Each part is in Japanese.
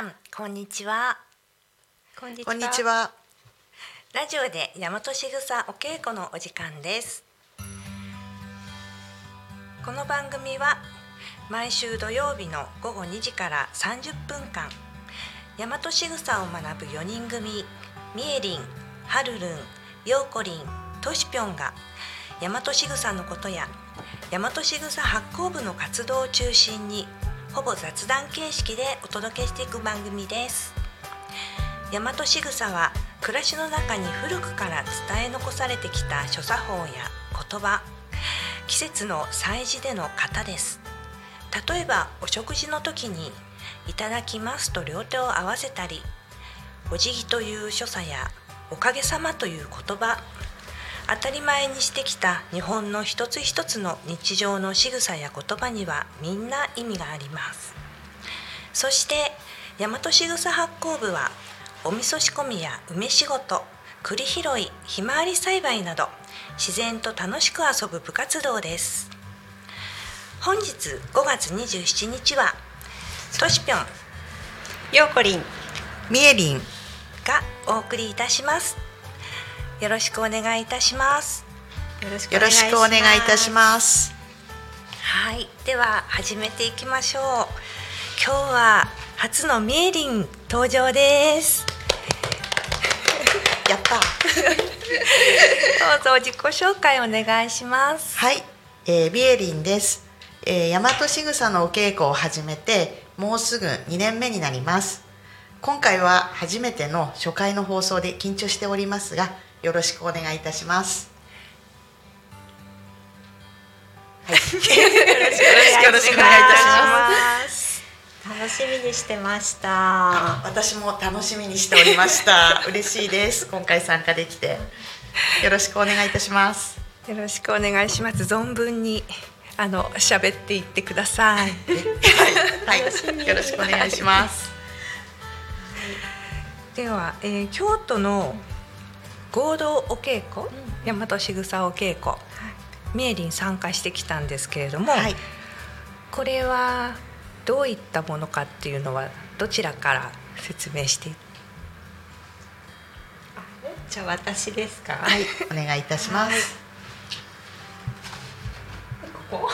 さんこんにちは。こんにこんにちは。ラジオで大和しぐさお稽古のお時間です。この番組は毎週土曜日の午後2時から30分間大和しぐさを学ぶ4人組みえりん、はるるん、ようこりん、としぴょんが大和しぐさのことや大和しぐさ発行部の活動を中心にほぼ雑談形式でお届けしていく番組です。大和しぐさは暮らしの中に古くから伝え残されてきた諸作法や言葉。季節の祭事での型です。例えばお食事の時に「いただきます」と両手を合わせたりお辞儀という所作やおかげさまという言葉。当たり前にしてきた日本の一つ一つの日常の仕草や言葉にはみんな意味がありますそして大和しぐさ発行部はお味噌仕込みや梅仕事栗拾いひまわり栽培など自然と楽しく遊ぶ部活動です本日5月27日はとしぴょんようこりんみえりん。がお送りいたしますよろしくお願いいたしますよろしくお願いいたします。はいでは始めていきましょう今日は初のみえりん登場です やった。どうぞ自己紹介お願いしますはい、えー、ビエリンです。えー、大和しぐさのお稽古を始めてもうすぐ2年目になります。今回は初めての初回の放送で緊張しておりますが、よろしくお願いいたします。はい、よろしくお願いいたします。楽しみにしてました私も楽しみにしておりました。嬉しいです。今回参加できて。よろしくお願いいたします。よろしくお願いします存分にあの喋っていってくださいはい、はい、よろしくお願いします。では、えー京都の合同お稽古、大和しぐさお稽古、みえりん参加してきたんですけれども、はい、これはどういったものかっていうのはどちらから説明して？じゃあ私ですか？はい、お願いいたします。ここ？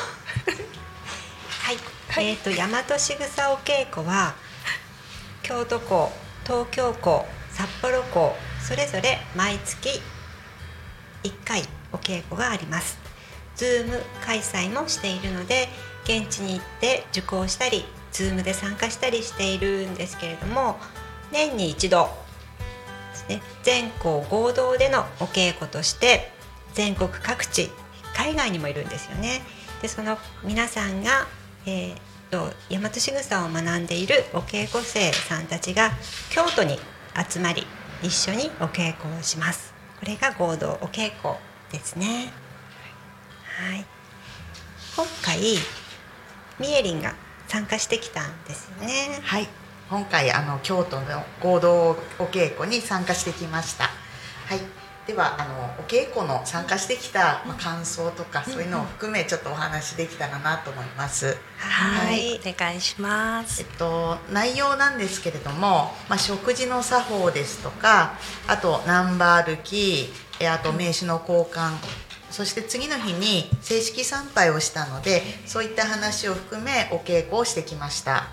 はい、えっ、と大和しぐさお稽古は京都校東京校札幌校それぞれ毎月1回お稽古があります Zoom 開催もしているので現地に行って受講したり Zoom で参加したりしているんですけれども年に一度ね全校合同でのお稽古として全国各地海外にもいるんですよね。でその皆さんが、えーと大和しぐさを学んでいるお稽古生さんたちが京都に集まり一緒にお稽古をします。これが合同お稽古ですね。はい。今回みえりんが参加してきたんですよね。はい、今回あの京都の合同お稽古に参加してきました。はい、ではあのお稽古の参加してきた、まあ、感想とかそういうのを含めちょっとお話できたらなと思います。はい、お願いします。えっと、内容なんですけれども、まあ、食事の作法ですとかあとナンバー歩きえあと名刺の交換そして次の日に正式参拝をしたのでそういった話を含めお稽古をしてきました、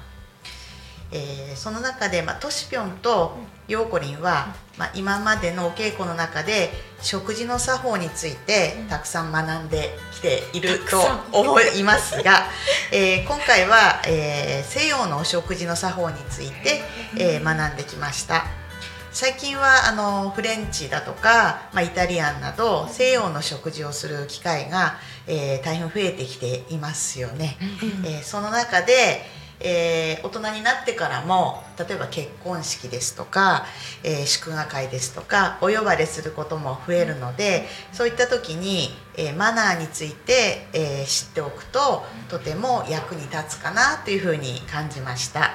えーその中で、まあ、トシピョンとヨーコリンは、まあ、今までのお稽古の中で食事の作法についてたくさん学んできていると思いますが、えー今回は、えー西洋のお食事の作法について、えー学んできました。最近はあのフレンチだとか、まあ、イタリアンなど西洋の食事をする機会が、えー大変増えてきていますよね。えーその中で、えー大人になってからも例えば結婚式ですとか、えー祝賀会ですとかお呼ばれすることも増えるのでそういった時に、えーマナーについて、え知っておくととても役に立つかなというふうに感じました。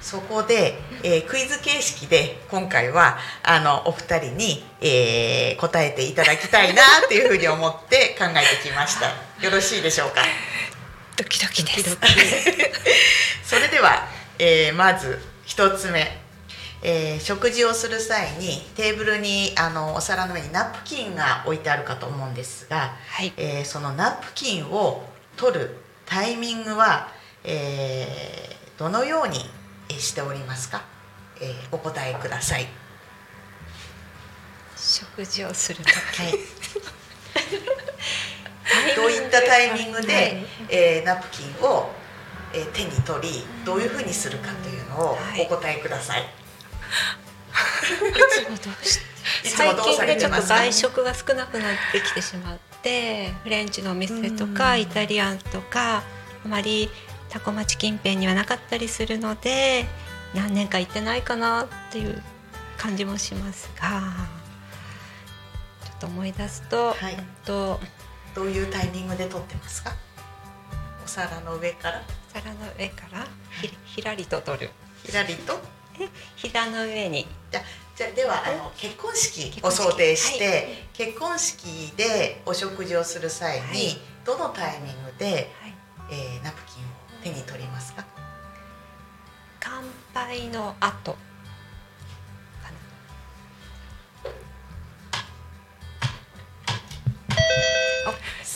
そこで、えークイズ形式で今回はあのお二人に、えー答えていただきたいなというふうに思って考えてきました。よろしいでしょうか？ドキドキです。それでは、えーまず一つ目、えー食事をする際にテーブルにあのお皿の上にナプキンが置いてあるかと思うんですが、はい。えーそのナプキンを取るタイミングは、えーどのようにえーしておりますか、えーお答えください。食事をするとき、はい どういったタイミングで、はい。えーナプキンを、えー手に取りどういうふうにするかというのをはい。お答えください。最近でちょっと外食が少なくなってきてしまってフレンチのお店とかイタリアンとかあまりタコ町近辺にはなかったりするので何年か行ってないかなっていう感じもしますがちょっと思い出すと、はい。うんとどういうタイミングで取ってますか？お皿の上から？皿の上から？ひひらりと取る。ひらりと？膝の上に。じゃじゃではあの結婚式を想定して、は結婚式でお食事をする際に、はい。どのタイミングで、はい。えーナプキンを手に取りますか？乾杯の後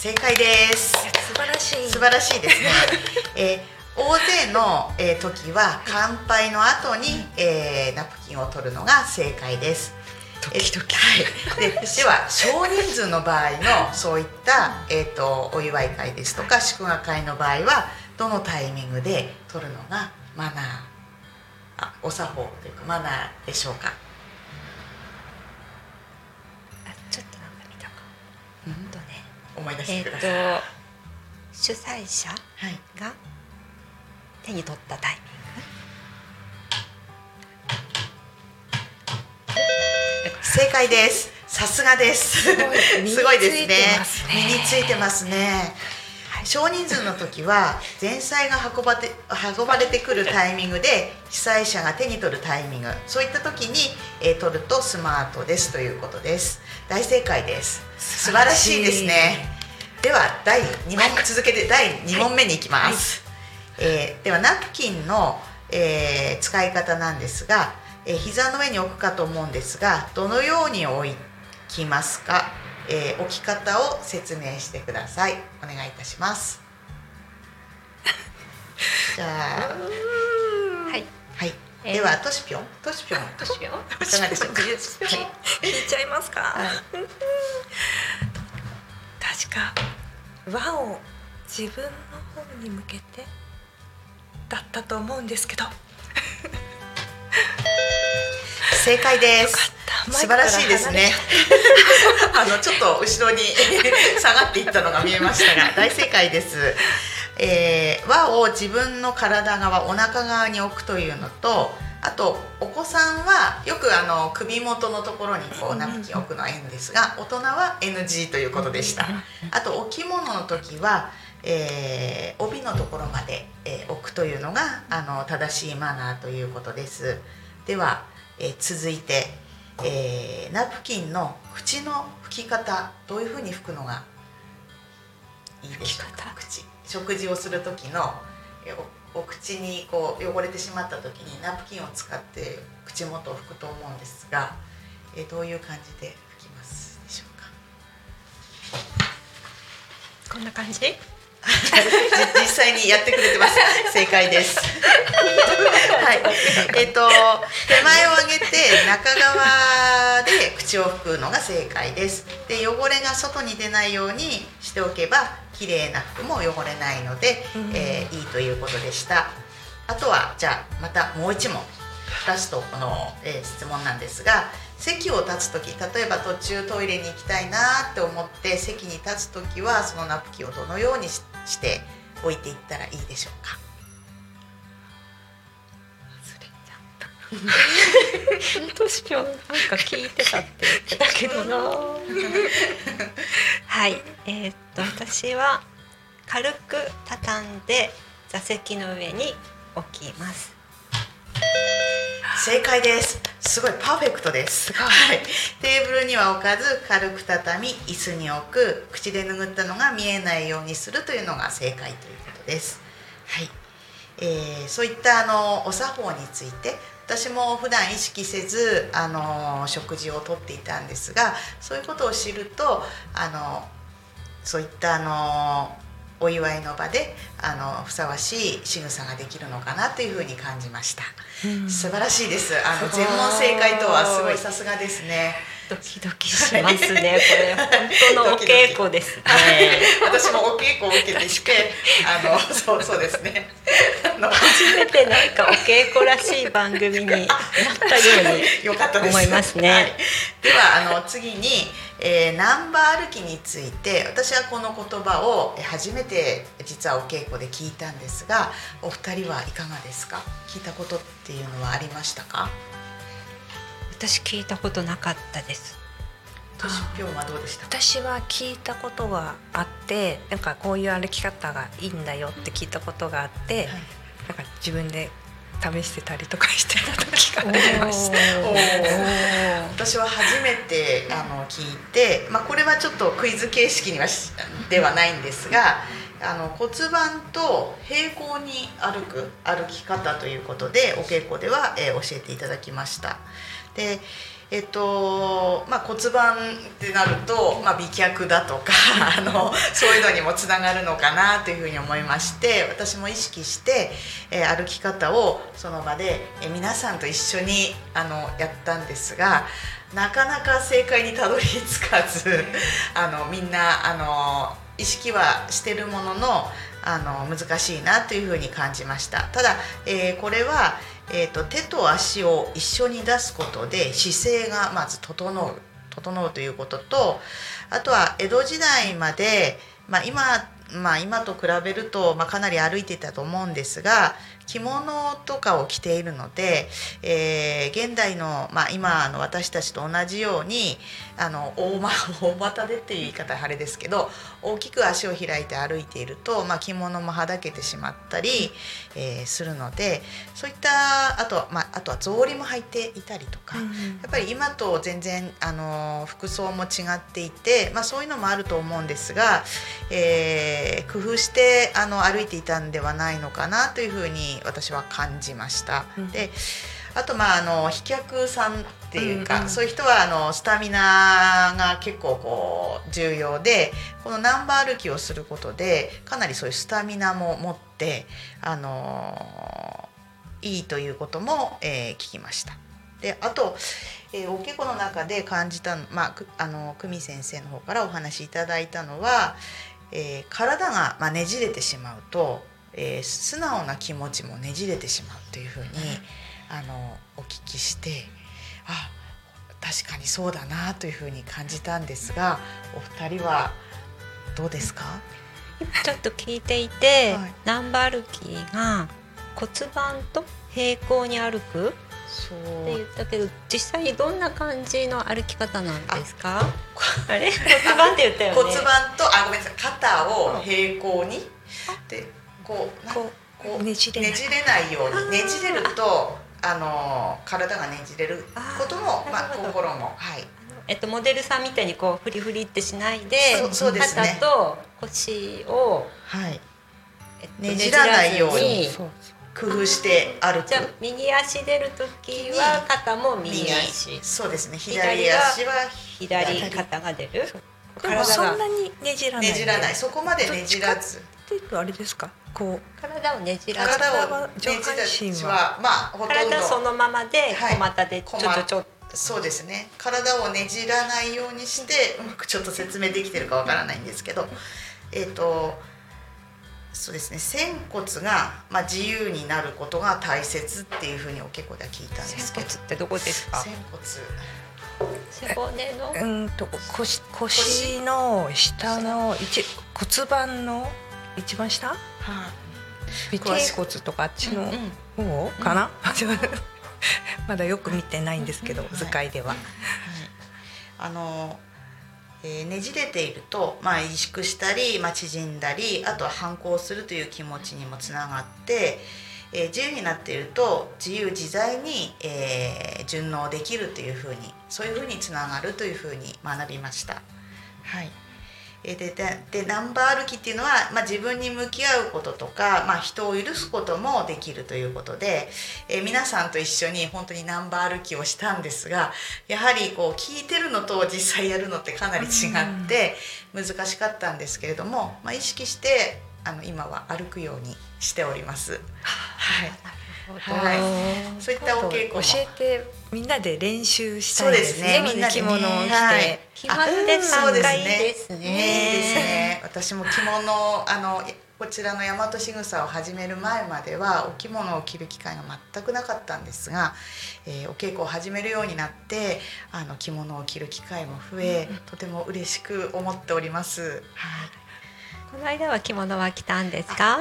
正解です。素晴らしい。素晴らしいですね、えー大勢の、えー時は乾杯の後に、えーナプキンを取るのが正解です。ドキドキ。はい、で では少人数の場合のそういった、えー、とお祝い会ですとか祝賀会の場合はどのタイミングで取るのがマナーあお作法というかマナーでしょうか、あちょっとなんか見たかうんうんとね思い出してください、と主催者はい、が手に取ったタイミン正解です。さすがです。すごい。ですね。ね。身についてますね少人数の時は前菜が運ばて運ばれてくるタイミングで主催者が手に取るタイミング。そういった時に、えー取るとスマートですということです。大正解です。素晴らしいですね。では第2問続けて第2問目に行きます、えーではナプキンの、えー使い方なんですが、えー膝の上に置くかと思うんですがどのように置きますか、えー置き方を説明してください。お願いいたします。じゃあグはい。はい、えーではトシピョン？トシピョン。どうしよういかがでしょうか？引い。ちゃいますか？確か輪を自分の方に向けてだったと思うんですけど。正解です。た素晴らしいですね。あのちょっと後ろに 下がっていったのが見えましたが大正解です、えー輪を自分の体側お腹側に置くというのとあとお子さんはよくあの首元のところにこうナプキンを置くのはいいんですが大人は NG ということでした。あとお着物の時は、えー帯のところまで、えー置くというのがあの正しいマナーということです。では、えー続いて、えーナプキンの口の拭き方どういうふうに拭くのがいいでしょうか？口。食事をする時のえーおお口にこう汚れてしまった時にナプキンを使って口元を拭くと思うんですが、えーどういう感じで拭きますでしょうか？こんな感じじ？実際にやってくれてます。正解です。はい。えっ、と手前を上げて中側で口を拭くのが正解です。で汚れが外に出ないようにしておけば綺麗な服も汚れないので、えーいいということでした。あとはじゃあまたもう一問。ラストこの、えー質問なんですが席を立つ時例えば途中トイレに行きたいなって思って席に立つ時はそのナプキンをどのようにしして置いていったらいいでしょうか。どうしようなんか聞いてたって言ってたけどな。はい。えーっと私は軽く畳んで座席の上に置きます。正解ですすごいパーフェクトです。はい、テーブルには置かず軽く畳み椅子に置く口で拭ったのが見えないようにするというのが正解ということです。はい、えーそういったあのお作法について私も普段意識せずあの食事をとっていたんですがそういうことを知るとあのそういったあのお祝いの場であのふさわしい仕草ができるのかなというふうに感じました、素晴らしいです。あの全問正解とはすごいさすがですね。ドキドキしますねこれ。本当のお稽古ですね。私もお稽古を受けてしてあのそうそうですね。初めてなんかお稽古らしい番組になったように よかったです。思いますね。はい、ではあの次に、えーナンバー歩きについて私はこの言葉をえー初めて実はお稽古で聞いたんですがお二人はいかがですか？聞いたことっていうのはありましたか？私聞いたことなかったです。としぴょんはどうでした？か私は聞いたことがあってなんかこういう歩き方がいいんだよって聞いたことがあって、なんか自分で試してたりとかしてた時がありました。私は初めてあの聞いて、まあ、これはちょっとクイズ形式にはしではないんですがあの骨盤と平行に歩く歩き方ということでお稽古では、えー教えていただきました。でえっとまあ、骨盤ってなると、まあ、美脚だとか あのそういうのにもつながるのかなというふうに思いまして私も意識して、えー歩き方をその場で、えー皆さんと一緒にあのやったんですがなかなか正解にたどり着かず あのみんなあの意識はしてるもののあの難しいなというふうに感じました。ただ、えーこれは、えー、と手と足を一緒に出すことで姿勢がまず整う整うということとあとは江戸時代まで、まあ、今まあ、今と比べると、まあ、かなり歩いていたと思うんですが着物とかを着ているので、えー現代の、まあ、今の私たちと同じようにあの大ま 大股でっていう言い方はあれですけど大きく足を開いて歩いていると、まあ、着物もはだけてしまったり、えーするのでそういったあとは、まあ、あとは草履も履いていたりとか。やっぱり今と全然あの服装も違っていて、まあ、そういうのもあると思うんですが、えー工夫してあの歩いていたんではないのかなというふうに私は感じました。であとまああの飛脚さんっていうか、うんうんそういう人はあのスタミナが結構こう重要でこのナンバー歩きをすることでかなりそういうスタミナも持ってあのいいということも、えー聞きました。であと、えーお稽古の中で感じたのまあくあの久美先生の方からお話しいただいたのは、えー体が、まあ、ねじれてしまうと、えー素直な気持ちもねじれてしまうというふうに、あのお聞きしてあ確かにそうだなというふうに感じたんですがお二人はどうですか？ちょっと聞いていて、はい。ナンバ歩きが骨盤と平行に歩くって言ったけど実際にどんな感じの歩き方なんですか？あれ？骨盤って言ったよね。骨盤とあごめんなさい。肩を平行にでこうなここうねじれない。ように。ねじれるとあの体がねじれることもまあ心もはい。えっと、モデルさんみたいにこうフリフリってしないでそうですね。肩と腰を、はい。えっとねじらないように工夫して歩く。じゃあ右足出る時は肩も右足。そうですね。左足は左。肩が出る。でもそんなにねじらない。ねじらない。そこまでねじらずっていうとあれですか？こ体をねじらず体をねじらず上半身ははまあほとん体そどのままではい。小股でちょっとちょっと。そうですね。体をねじらないようにしてうまくちょっと説明できてるかわからないんですけど。えっ、とそうですね。仙骨が、まあ、自由になることが大切っていうふうにお稽古では聞いたんですけど。仙骨ってどこですか？仙骨。背骨の？うんと腰腰の下の一骨盤の？一番下？尾詳しく頸骨とかあっちのうんうん。方かな、まだよく見てないんですけど、はい。図解では。はい、あの、えーねじれていると、まあ、萎縮したり、まあ、縮んだりあとは反抗するという気持ちにもつながって、えー自由になっていると自由自在に、えー順応できるというふうにそういうふうにつながるというふうに学びました。はいえーでででナンバー歩きっていうのは、まあ、自分に向き合うこととか、まあ、人を許すこともできるということで、えー皆さんと一緒に本当にナンバー歩きをしたんですがやはりこう聞いてるのと実際やるのってかなり違って難しかったんですけれども、まあ、意識してあの今は歩くようにしております。はいはい、そういったお稽古も教えてみんなで練習したいですすねね。みんなでね着物を着て。はい着物で参加いいですね。いいですね。私も着物あのこちらの大和しぐさを始める前まではお着物を着る機会が全くなかったんですが、えーお稽古を始めるようになってあの着物を着る機会も増え、とても嬉しく思っております。はい。この間は着物は着たんですか？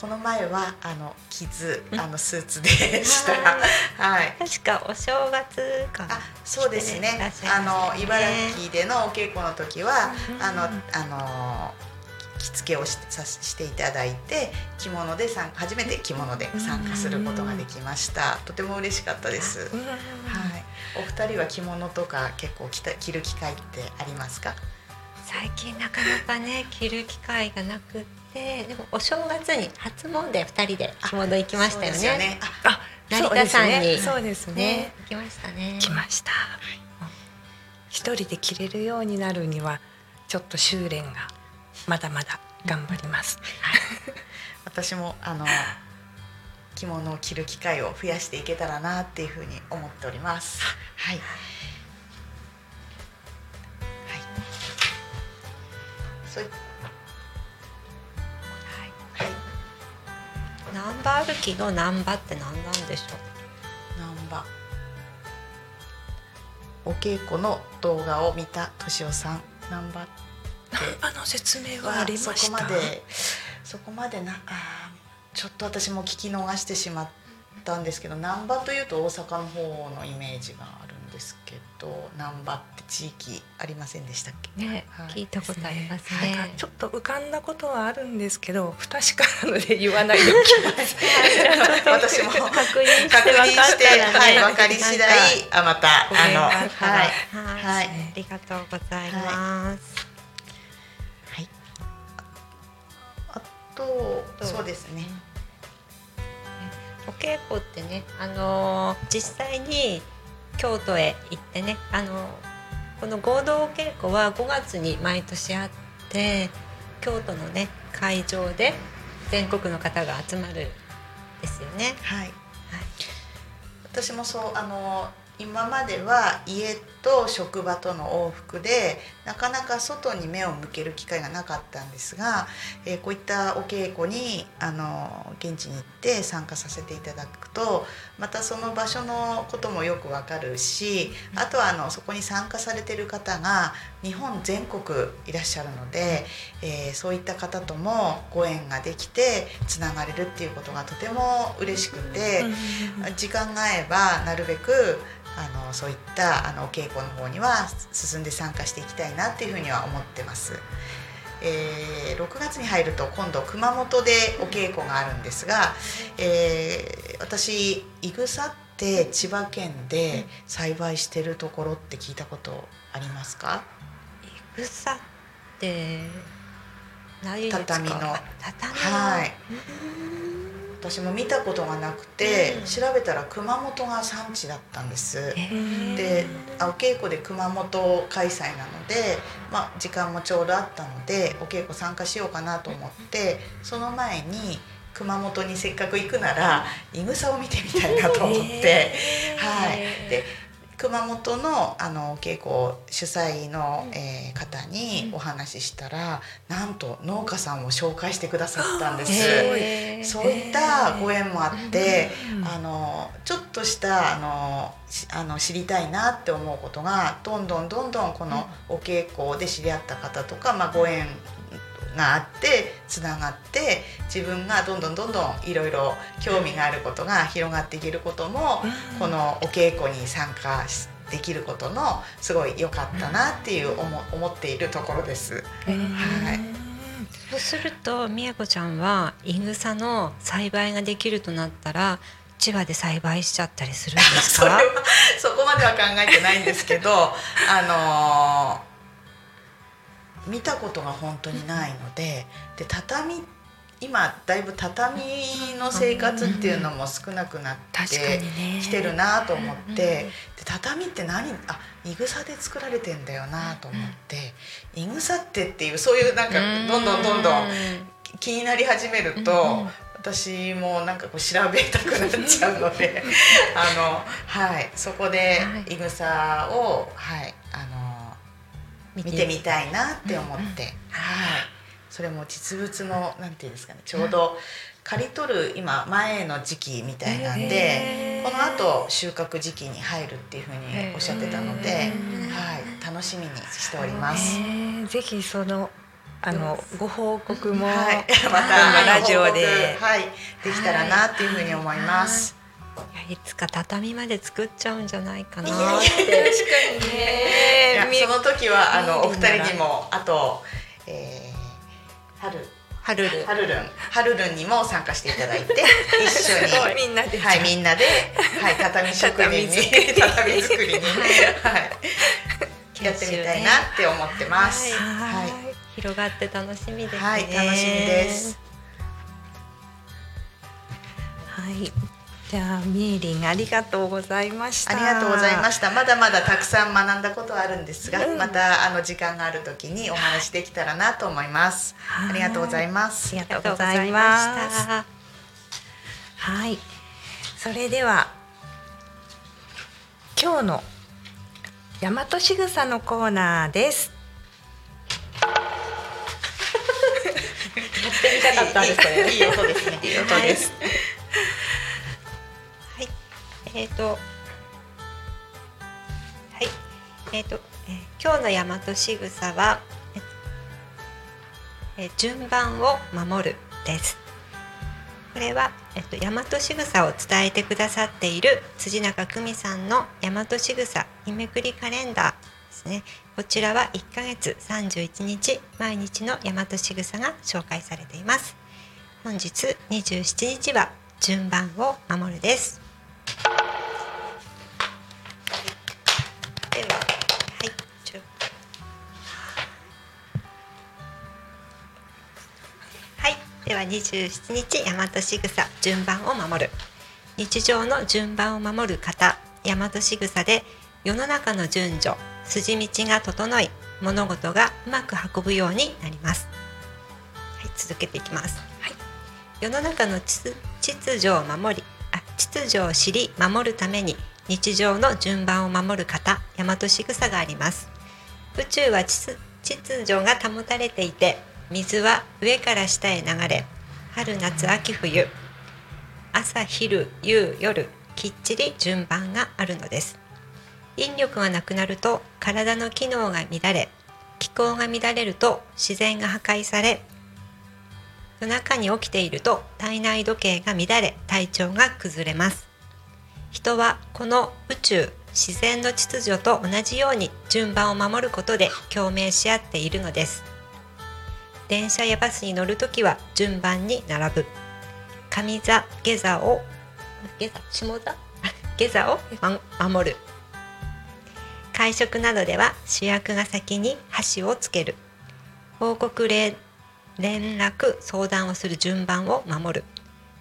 この前はあの傷あのスーツで した。ははい。確かお正月か。あそうですね。あの茨城でのお稽古の時は、あのあの着付けをしさしていただいて着物で参初めて着物で参加することができました。とても嬉しかったです、はい、お二人は着物とか結構着た着る機会ってありますか？最近なかなかね着る機会がなくって、でもお正月に初詣二人で着物行きましたよそうですよね。ねああ、成田山にそうですね。ね行きましたね。来ました。一人で着れるようになるにはちょっと修練がまだまだ頑張ります。私もあの着物を着る機会を増やしていけたらなっていうふうに思っております。はい。はい。そういはいナンバ歩きのナンバって何なんでしょう？難波お稽古の動画を見た敏夫さん難波 あの説明はあはりました？そこまでそこまでなあーちょっと私も聞き逃してしまったんですけど難波というと大阪の方のイメージがあですけど難波って地域ありませんでしたっけ？ね、はい聞いたことありますなんかね。ちょっと浮かんだことはあるんですけど不確かなので言わないでおきます。私も確認して確認して。はい、分かり次第あまたあのはいはい、はいありがとうございます。はい。あととそうですね。お稽古ってね、あのー実際に京都へ行ってね、あのーこの合同お稽古は5月に毎年あって京都のね会場で全国の方が集まるですよね。はい。私もそうあの今までは家と職場との往復でなかなか外に目を向ける機会がなかったんですが、えーこういったお稽古にあの現地に行って参加させていただくとまたその場所のこともよくわかるしあとはあのそこに参加されてる方が日本全国いらっしゃるので、えーそういった方ともご縁ができてつながれるっていうことがとても嬉しくて。時間が合えばなるべくあのそういったあのお稽古の方には進んで参加していきたいなっていうふうには思ってます。えー6月に入ると今度熊本でお稽古があるんですが、えー私いぐさって千葉県で栽培してるところって聞いたことありますか？いぐさってないですか？畳のあ畳の。はい。私も見たことがなくて、うん。調べたら熊本が産地だったんです。であお稽古で熊本開催なので、まあ、時間もちょうどあったのでお稽古参加しようかなと思ってその前に熊本にせっかく行くならいぐさを見てみたいなと思って、はい、で熊本のあのお稽古主催の、えー方にお話ししたら、なんと農家さんを紹介してくださったんです。へーそういったご縁もあって、あのちょっとしたあのしあの知りたいなって思うことがどんどんどんどんこのお稽古で知り合った方とか、まあ、ご縁があってつながって自分がどんどんどんどんいろいろ興味があることが広がっていけることも、このお稽古に参加しできることのすごい良かったなっていう思思っているところです。はい。そうするとみやこちゃんはいぐさの栽培ができるとなったら千葉で栽培しちゃったりするんですか？そこまでは考えてないんですけどあのー見たことが本当にないのでで畳今だいぶ畳の生活っていうのも少なくなってきてるなと思って、で畳って何あいぐさで作られてんだよなと思って、いぐさってっていうそういうなんかどんどんどんどん気になり始めると、私もなんかこう調べたくなっちゃうので あのはいそこではい。いぐさをはい見てみたい。なって思って、はい。それも実物のなんていうんですかね。ちょうど刈り取る今前の時期みたいなんで、この後収穫時期に入るっていうふうにおっしゃってたので、はい。楽しみにしております。えー。ぜひそのあのご報告も、はい、今 また 度ラジオで、はい、できたらなっていうふうに思います。いつか畳まで作っちゃうんじゃないかな確かにね。その時はあのお二人にもあと、えー、春。はる。るはるるん。はるるんにも参加していただいて 一緒に。みんなで。はいみんなではい畳職人に。畳作りに。はい。やってみたいなって思ってます。はいはい。広がって楽しみですね。はい楽しみです。はいじゃあみえりんありがとうございましたありがとうございました。まだまだたくさん学んだことはあるんですが、またあの時間があるときにお話できたらなと思います。はいありがとうございます。ありがとうございましたはいそれでは今日の大和しぐさのコーナーです みたかったんですこれ。いい音ですね。いい音です。はい、えっ、と、はい、えっ、と、え今日の大和しぐさは、えー順番を守るです。これは、えっと、大和しぐさを伝えてくださっている辻中久美さんの大和しぐさ日めくりカレンダーですね。こちらは1ヶ月31日毎日の大和しぐさが紹介されています。本日27日は順番を守るです。では、はい、ちょはい、では27日大和しぐさ順番を守る。日常の順番を守る方大和しぐさで世の中の順序筋道が整い物事がうまく運ぶようになります。はい、続けていきます、はい、世の中の秩序を守り秩序を知り守るために日常の順番を守る方大和しぐさがあります。宇宙は秩序が保たれていて水は上から下へ流れ春夏秋冬朝昼夕夜きっちり順番があるのです。引力がなくなると体の機能が乱れ気候が乱れると自然が破壊され夜中に起きていると体内時計が乱れ体調が崩れます。人はこの宇宙自然の秩序と同じように順番を守ることで共鳴し合っているのです。電車やバスに乗るときは順番に並ぶ。上座下座を下座下座？下座 を守る。会食などでは主役が先に箸をつける。報告連連絡相談をする順番を守る。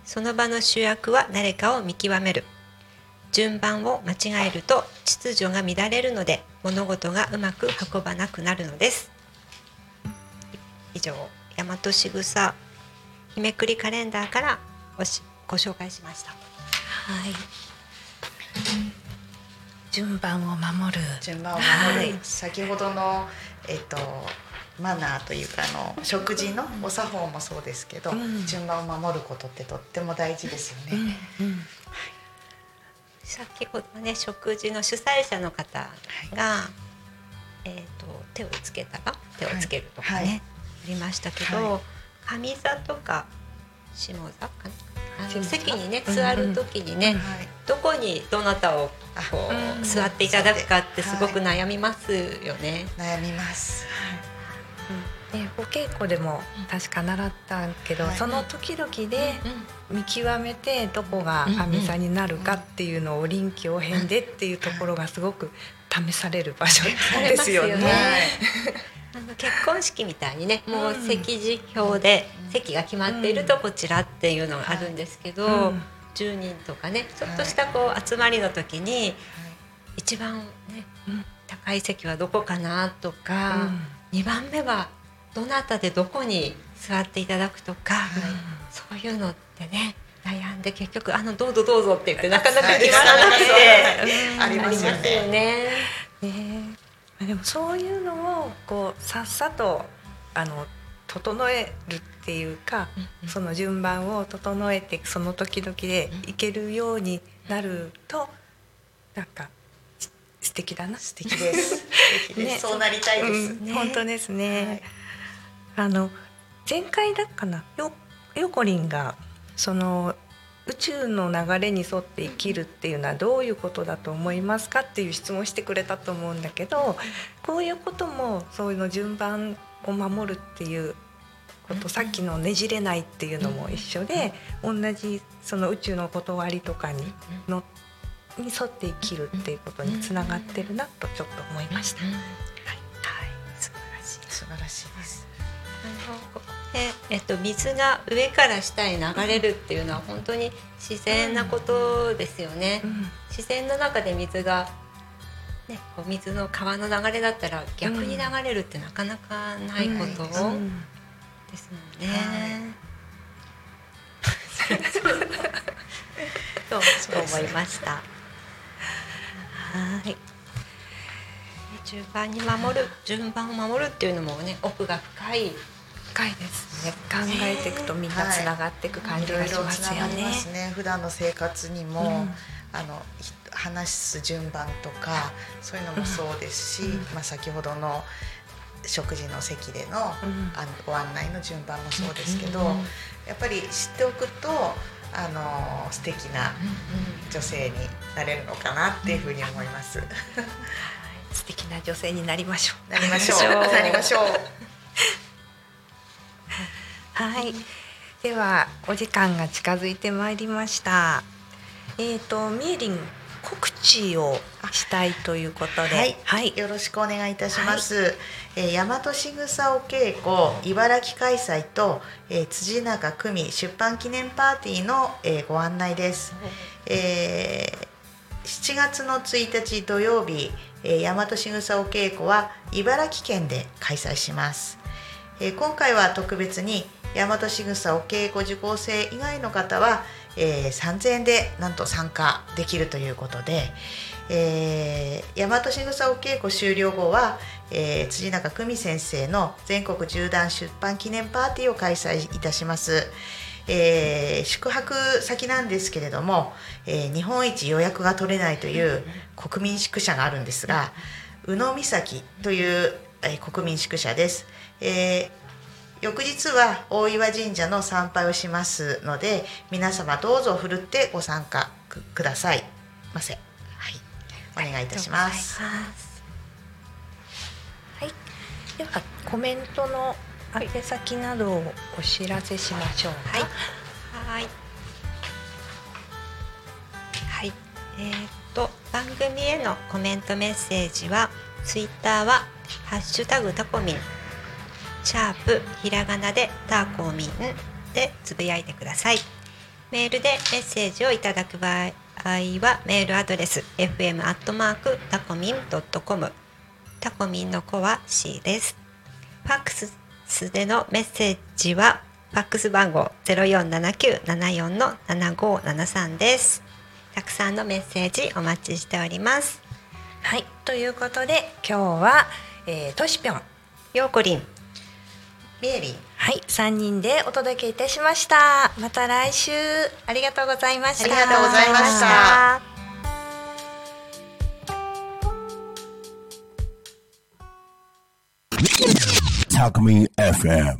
その場の主役は誰かを見極める。順番を間違えると秩序が乱れるので物事がうまく運ばなくなるのです。以上大和しぐさ日めくりカレンダーからごしご紹介しました。はい。順番を守る。順番を守る、はい。先ほどのえっ、とマナーというかあの食事のお作法もそうですけど、うん。順番を守ることってとっても大事ですよね。先ほどね食事の主催者の方が、えー、と手をつけたら手をつけるとかね、はい。はい。ありましたけど、は上座とか下座かな？席にねうん座る時にね、はい。どこにどなたをこう、うん座っていただくかってすごくは悩みますよね。悩みます。ね、お稽古でも確か習ったけど、はい。その時々で見極めてどこが阿弥陀になるかっていうのを臨機応変でっていうところがすごく試される場所ですよね。あの結婚式みたいにねもううん席次表でうん。席が決まっているとこちらっていうのがあるんですけど、うん。10人とかねちょっとしたこう集まりの時に一番ねうん。高い席はどこかなとか、2番目はどなたでどこに座っていただくとか、そういうのってね悩んで結局「あのどうぞどうぞ」って言ってなかなか決まらなくて。うん。ありますよね。ね。でもそういうのをこうさっさとあの整えるっていうか、その順番を整えてその時々でいけるようになるとなんかす素敵だな。素敵です。ね。そうなりたいです。うん。ね。本当ですね。あの前回だっかな？よよこりんがその宇宙の流れに沿って生きるっていうのはどういうことだと思いますかっていう質問をしてくれたと思うんだけどこういうこともそういうの順番を守るっていうことさっきのねじれないっていうのも一緒で同じその宇宙の断りとかにのに沿って生きるっていうことにつながってるなとちょっと思いました。はい、素晴らしい。素晴らしいです。あのここでえっと水が上から下に流れるっていうのは本当に自然なことですよね。うん自然の中で水がね、こう水の川の流れだったら逆に流れるってなかなかないことですもんうんね。と思いました。はい。順番に守る順番を守るっていうのもね奥が深い深いですね。考えていくとみんなつながっていく感じがしますよねつながりま。すね。普段の生活にも、うんあのひ話す順番とかそういうのもそうですし、うんまあ先ほどの食事の席での,、うんあのご案内の順番もそうですけど、うんやっぱり知っておくとあの素敵な女性になれるのかなっていうふうに思います。素敵な女性になりましょう。なりましょう。なりましょう。はい。ではお時間が近づいてまいりました。えっ、とミエリン告知をしたいということで、はいはい、よろしくお願いいたします。えー大和しぐさお稽古茨城開催と、えー辻中久美出版記念パーティーの、えーご案内です。えー7月の1日土曜日、えー大和しぐさお稽古は茨城県で開催します。えー今回は特別に大和しぐさお稽古受講生以外の方は、えー3000円でなんと参加できるということで、えー、大和しぐさお稽古終了後は、えー辻中久美先生の全国縦断出版記念パーティーを開催いたします。えー宿泊先なんですけれども、えー日本一予約が取れないという国民宿舎があるんですが宇野岬という、えー国民宿舎です。えー翌日は大岩神社の参拝をしますので皆様どうぞふるってご参加くくださいませはいお願いいたしますはい。ではコメントの宛先などをお知らせしましょうか。はい。はい。えーっと番組へのコメントメッセージはツイッターはハッシュタグタコミンシャープひらがなでタコミンでつぶやいてください。メールでメッセージをいただく場合はメールアドレス fm アットマークタコミンドットコムタコミンの子は C です。ファックスでのメッセージはファックス番号047974の7573です。たくさんのメッセージお待ちしております。はいということで今日は、えー、としぴょんようこりんミエリンはい3人でお届けいたしましたまた来週ありがとうございましたありがとうございました。Talk Me FM.